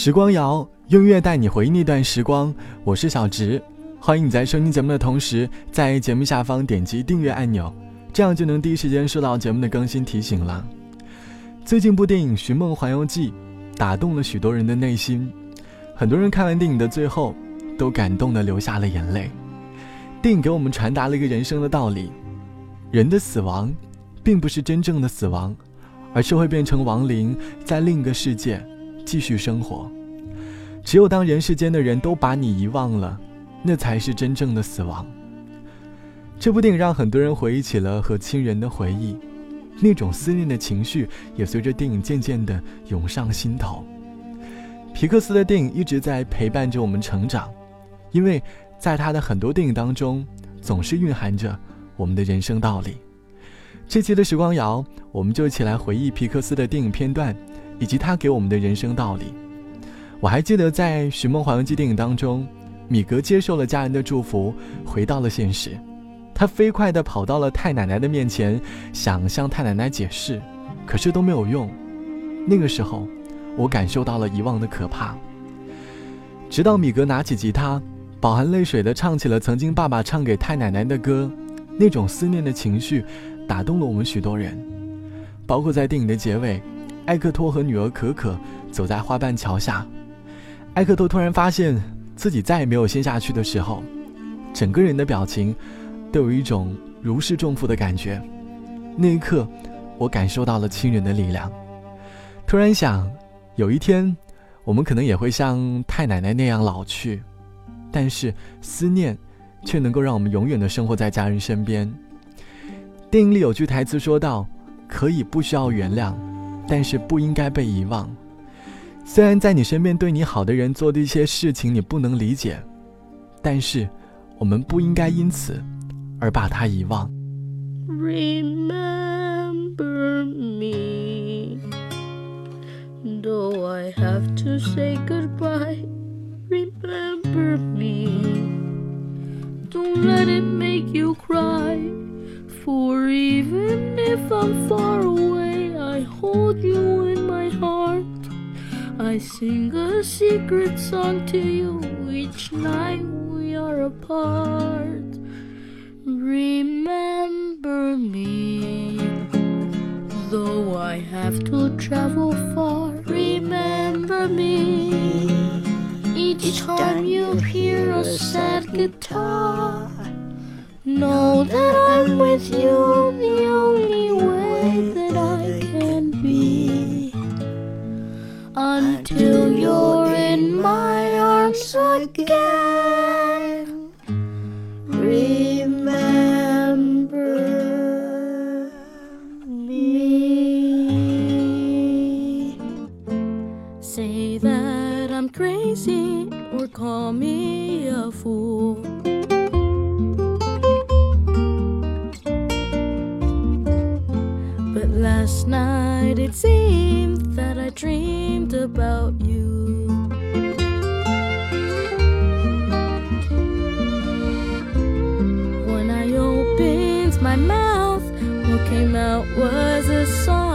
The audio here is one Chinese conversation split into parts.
时光谣，用音乐带你回忆那段时光。我是小植，欢迎你在收听节目的同时，在节目下方点击订阅按钮，这样就能第一时间收到节目的更新提醒了。最近部电影《寻梦环游记》打动了许多人的内心，很多人看完电影的最后，都感动的流下了眼泪。电影给我们传达了一个人生的道理：人的死亡，并不是真正的死亡，而是会变成亡灵，在另一个世界。继续生活，只有当人世间的人都把你遗忘了，那才是真正的死亡。这部电影让很多人回忆起了和亲人的回忆，那种思念的情绪也随着电影渐渐的涌上心头。皮克斯的电影一直在陪伴着我们成长，因为在他的很多电影当中，总是蕴含着我们的人生道理。这期的时光谣，我们就一起来回忆皮克斯的电影片段。以及他给我们的人生道理。我还记得在《寻梦环游记》电影当中，米格接受了家人的祝福，回到了现实。他飞快地跑到了太奶奶的面前，想向太奶奶解释，可是都没有用。那个时候，我感受到了遗忘的可怕。直到米格拿起吉他，饱含泪水地唱起了曾经爸爸唱给太奶奶的歌，那种思念的情绪，打动了我们许多人。包括在电影的结尾。艾克托和女儿可可走在花瓣桥下，艾克托突然发现自己再也没有陷下去的时候，整个人的表情都有一种如释重负的感觉。那一刻，我感受到了亲人的力量。突然想，有一天，我们可能也会像太奶奶那样老去，但是思念却能够让我们永远的生活在家人身边。电影里有句台词说道：“可以不需要原谅。”但是不应该被遗忘。虽然在你身边对你好的人做的一些事情你不能理解，但是我们不应该因此而把他遗忘。Remember me, though I have to say goodbye. Remember me, don't let it make you cry. For even if I'm far away. I hold you in my heart. I sing a secret song to you each night we are apart. Remember me, though I have to travel far. Remember me, each time you hear a sad guitar. Know that I'm with you the only way that I until you're in my arms again. Remember me. Say that I'm crazy or call me a fool. But last night it seemed dreamed about you. When I opened my mouth, what came out was a song,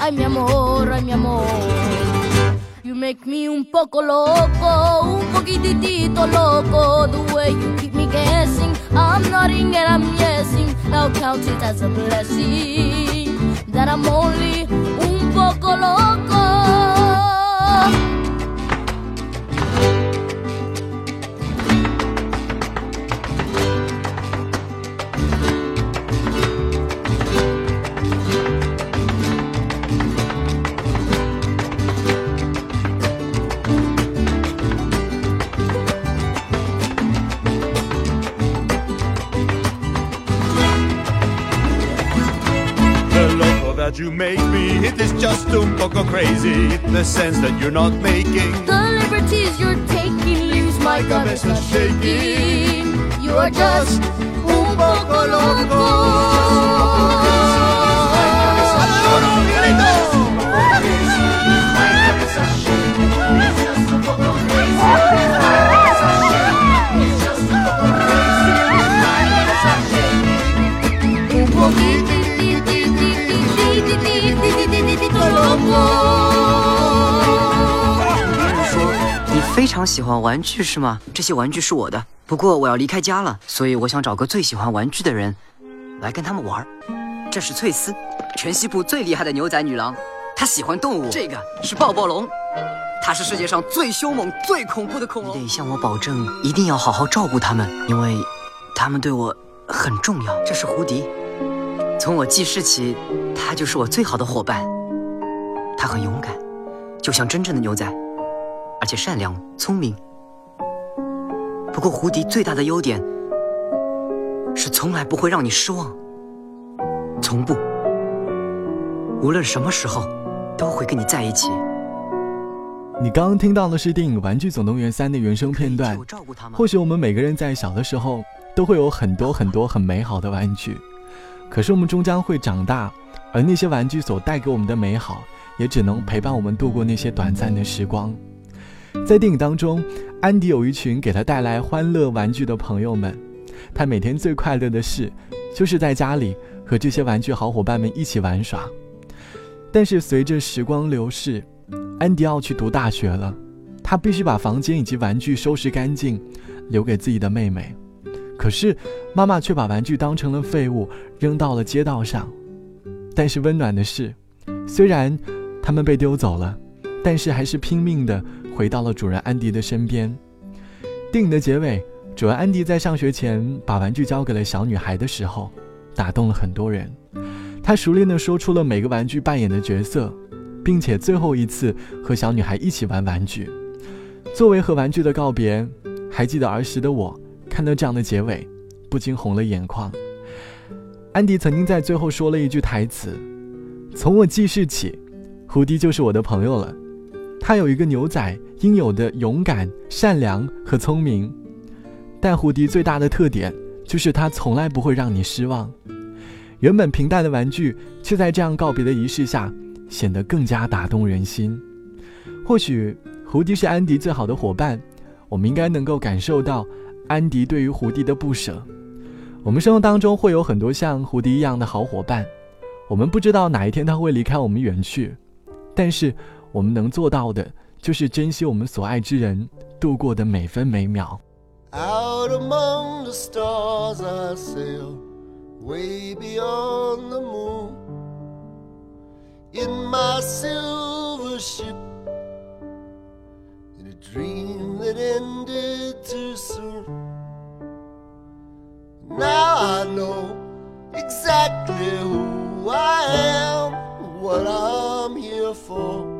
Ay, mi amor, ay, mi amor. You make me un poco loco, un poquitito loco. The way you keep me guessing, I'm nodding and I'm yesing. Now count it as a blessing that I'm only un poco loco. That you make me, it is just un poco crazy. The sense that you're not making. The liberties you're taking leaves my cabeza shaking. You are just un poco loco. 常喜欢玩具是吗？这些玩具是我的，不过我要离开家了，所以我想找个最喜欢玩具的人来跟他们玩儿。这是翠丝，全西部最厉害的牛仔女郎，她喜欢动物。这个是暴暴龙，它是世界上最凶猛、最恐怖的恐龙。你得向我保证，一定要好好照顾它们，因为它们对我很重要。这是胡迪，从我记事起，它就是我最好的伙伴。它很勇敢，就像真正的牛仔。而且善良、聪明。不过，胡迪最大的优点是从来不会让你失望，从不，无论什么时候都会跟你在一起。你刚刚听到的是电影《玩具总动员三》的原声片段。或许我们每个人在小的时候都会有很多很多很美好的玩具，可是我们终将会长大，而那些玩具所带给我们的美好，也只能陪伴我们度过那些短暂的时光。在电影当中，安迪有一群给他带来欢乐玩具的朋友们，他每天最快乐的事，就是在家里和这些玩具好伙伴们一起玩耍。但是随着时光流逝，安迪要去读大学了，他必须把房间以及玩具收拾干净，留给自己的妹妹。可是妈妈却把玩具当成了废物，扔到了街道上。但是温暖的是，虽然他们被丢走了，但是还是拼命的回到了主人安迪的身边。电影的结尾，主人安迪在上学前把玩具交给了小女孩的时候，打动了很多人。他熟练地说出了每个玩具扮演的角色，并且最后一次和小女孩一起玩玩具。作为和玩具的告别，还记得儿时的我看到这样的结尾，不禁红了眼眶。安迪曾经在最后说了一句台词：“从我记事起，胡迪就是我的朋友了。他有一个牛仔应有的勇敢、善良和聪明，但胡迪最大的特点就是他从来不会让你失望。原本平淡的玩具，却在这样告别的仪式下，显得更加打动人心。或许胡迪是安迪最好的伙伴，我们应该能够感受到安迪对于胡迪的不舍。我们生活当中会有很多像胡迪一样的好伙伴，我们不知道哪一天他会离开我们远去，但是我们能做到的就是珍惜我们所爱之人度过的每分每秒。 Out among the stars I sail, way beyond the moon. In my silver ship, in a dream that ended too soon. Now I know exactly who I am, what I'm here for.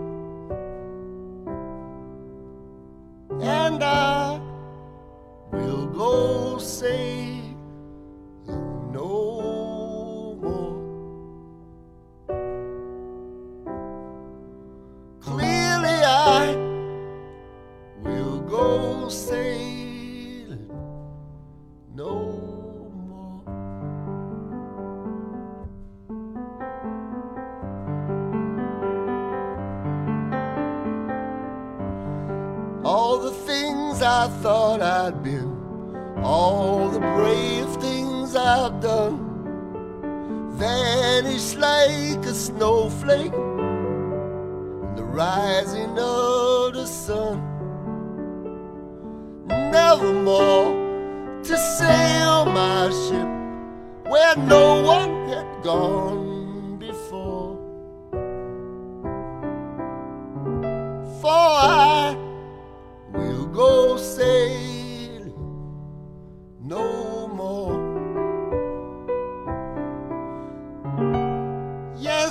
Thought I'd been, all the brave things I've done, vanish like a snowflake. In the rising of the sun. Nevermore to sail my ship where no one had gone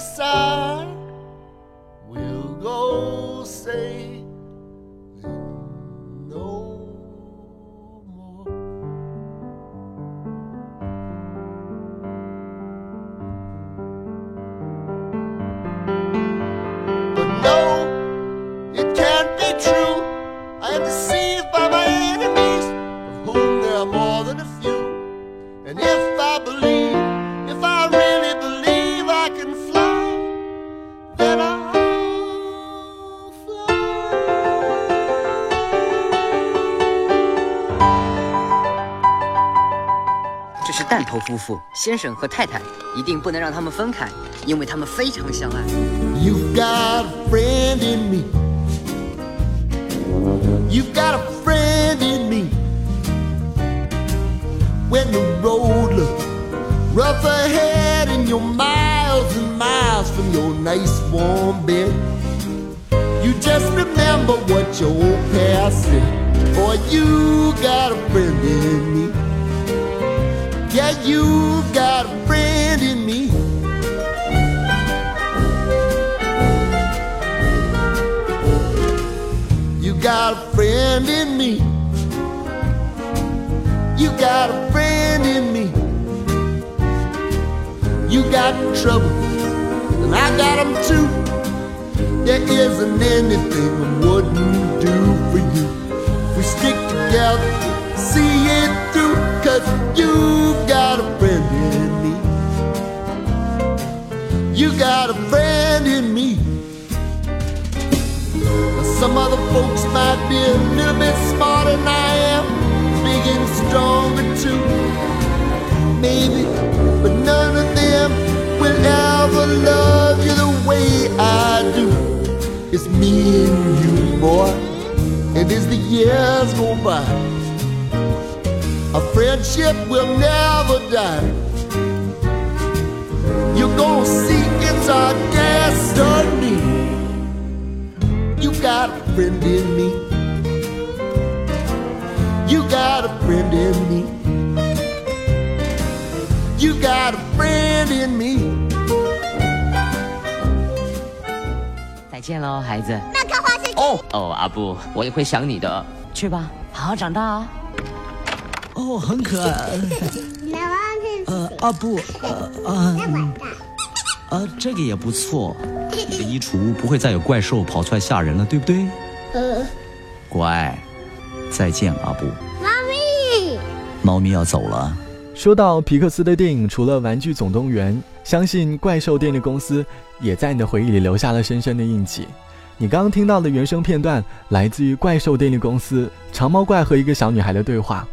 side. 是弹头夫妇，先生和太太，一定不能让他们分开，因为他们非常相爱。 You've got a friend in me. You've got a friend in me. When the road looks rough ahead and you're miles and miles from your nice warm bed, you just remember what your old past said. Boy, you got a friend in me. Yeah, you got a friend in me. You got a friend in me. You got a friend in me. You got trouble, and I got them too. There isn't anything I wouldn't do for you. We stick together, see it through, cause you got a friend in me. You got a friend in me. Some other folks might be a little bit smarter than I am, big and stronger too. Maybe, but none of them will ever love you the way I do. It's me and you, boy, and as the years go by, our friendship will never die. You're gonna see it's our destiny. You got a friend in me. You got a friend in me. You got a friend in me. 再见喽，孩子。那看花世哦哦，阿布，我也会想你的。去吧，好好长大哦。哦，很可爱。呃，啊不，啊，这个也不错。你的衣橱不会再有怪兽跑出来吓人了，对不对？呃，乖，再见，阿布。猫咪，猫咪要走了。说到皮克斯的电影，除了《玩具总动员》，相信怪兽电力公司也在你的回忆里留下了深深的印记。你刚刚听到的原声片段来自于怪兽电力公司长毛怪和一个小女孩的对话。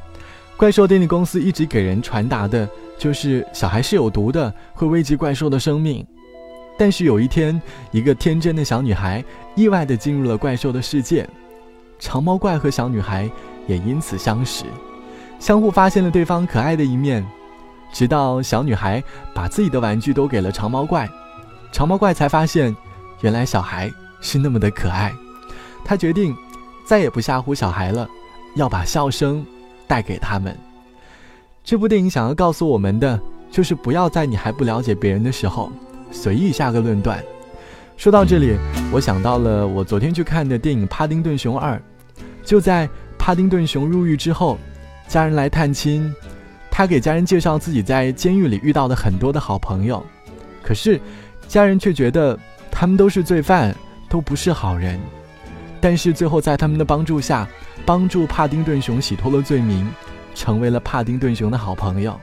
怪兽电力公司一直给人传达的就是小孩是有毒的，会危及怪兽的生命。但是有一天，一个天真的小女孩意外地进入了怪兽的世界，长毛怪和小女孩也因此相识。相互发现了对方可爱的一面，直到小女孩把自己的玩具都给了长毛怪，长毛怪才发现，原来小孩是那么的可爱。他决定再也不吓唬小孩了，要把笑声带给他们。这部电影想要告诉我们的，就是不要在你还不了解别人的时候，随意下个论断。说到这里，我想到了我昨天去看的电影《帕丁顿熊二》，就在帕丁顿熊入狱之后。家人来探亲，他给家人介绍自己在监狱里遇到的很多的好朋友，可是家人却觉得他们都是罪犯，都不是好人。但是最后在他们的帮助下，帮助帕丁顿熊洗脱了罪名，成为了帕丁顿熊的好朋友。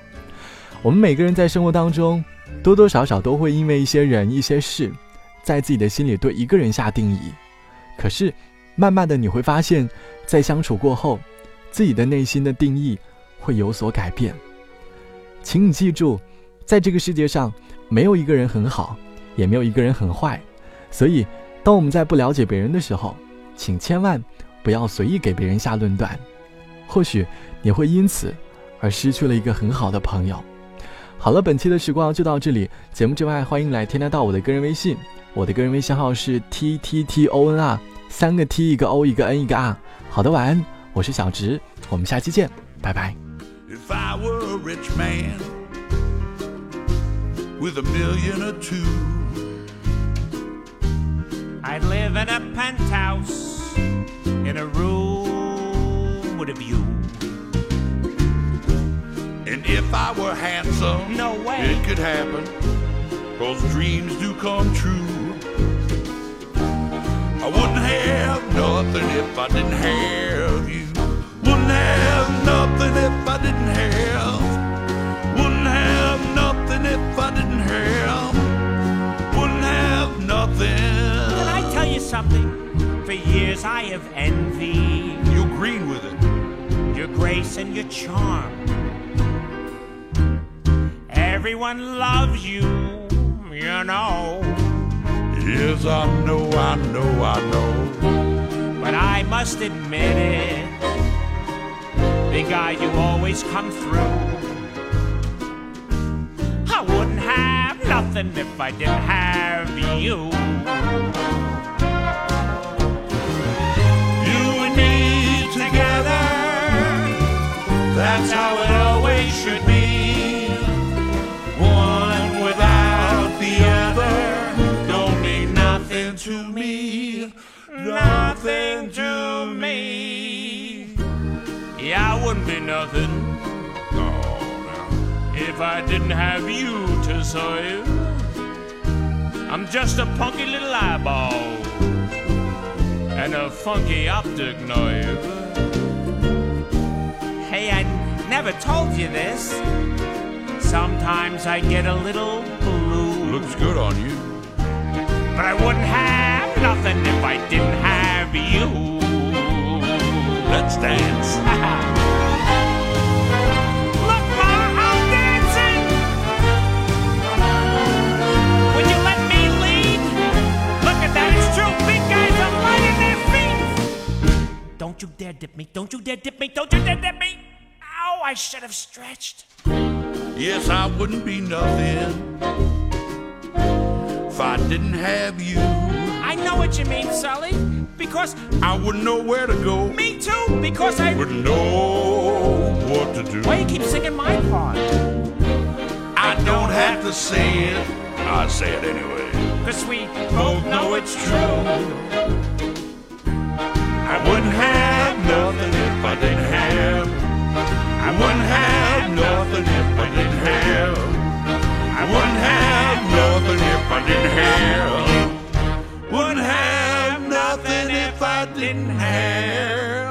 我们每个人在生活当中，多多少少都会因为一些人、一些事，在自己的心里对一个人下定义。可是，慢慢的你会发现，在相处过后，自己的内心的定义会有所改变。请你记住，在这个世界上，没有一个人很好，也没有一个人很坏。所以，当我们在不了解别人的时候，请千万不要随意给别人下论断，或许你会因此而失去了一个很好的朋友。好了，本期的时光就到这里。节目之外，欢迎来添加到我的个人微信，我的个人微信号是 t t t o n r，三个 t 一个 o 一个 n 一个 r。好的，晚安，我是小直，我们下期见，拜拜。If I were a rich man with a million or two, I'd live in a penthouse in a room with a view. and if I were handsome, No way. it could happen, cause dreams do come true. I wouldn't have nothing if I didn't have you. Wouldn't have nothing if I didn't have. Wouldn't have nothing if I didn't have. Wouldn't have nothing. Can I tell you something? For years I have envied You green with it. your grace and your charm. Everyone loves you, you know. Yes, I know, I know, I know. But I must admit it, big guy, you always come through. I wouldn't have nothing if I didn't have. You Nothing to me. Yeah, I wouldn't be nothing. Oh, no. If I didn't have you to serve. I'm just a punky little eyeball and a funky optic nerve. Hey, I never told you this. Sometimes I get a little blue. Looks good on you. But I wouldn't have nothing if I didn't have you. Let's dance. Look, Ma, I'm dancing. Would you let me lead? Look at that, it's true. Big guys are lighting their feet. Don't you dare dip me. Don't you dare dip me. Don't you dare dip me. Ow, I should have stretched. Yes, I wouldn't be nothing if I didn't have you. I know what you mean, Sully. Because I wouldn't know where to go. me too. Because I. Wouldn't know what to do. Why you keep singing my part? I don't have to say it. I say it anyway. Cause we both know it's true. I wouldn't have nothing if I didn't have. I wouldn't have nothing if I didn't have. I wouldn't have nothing if I didn't have. sudden hair.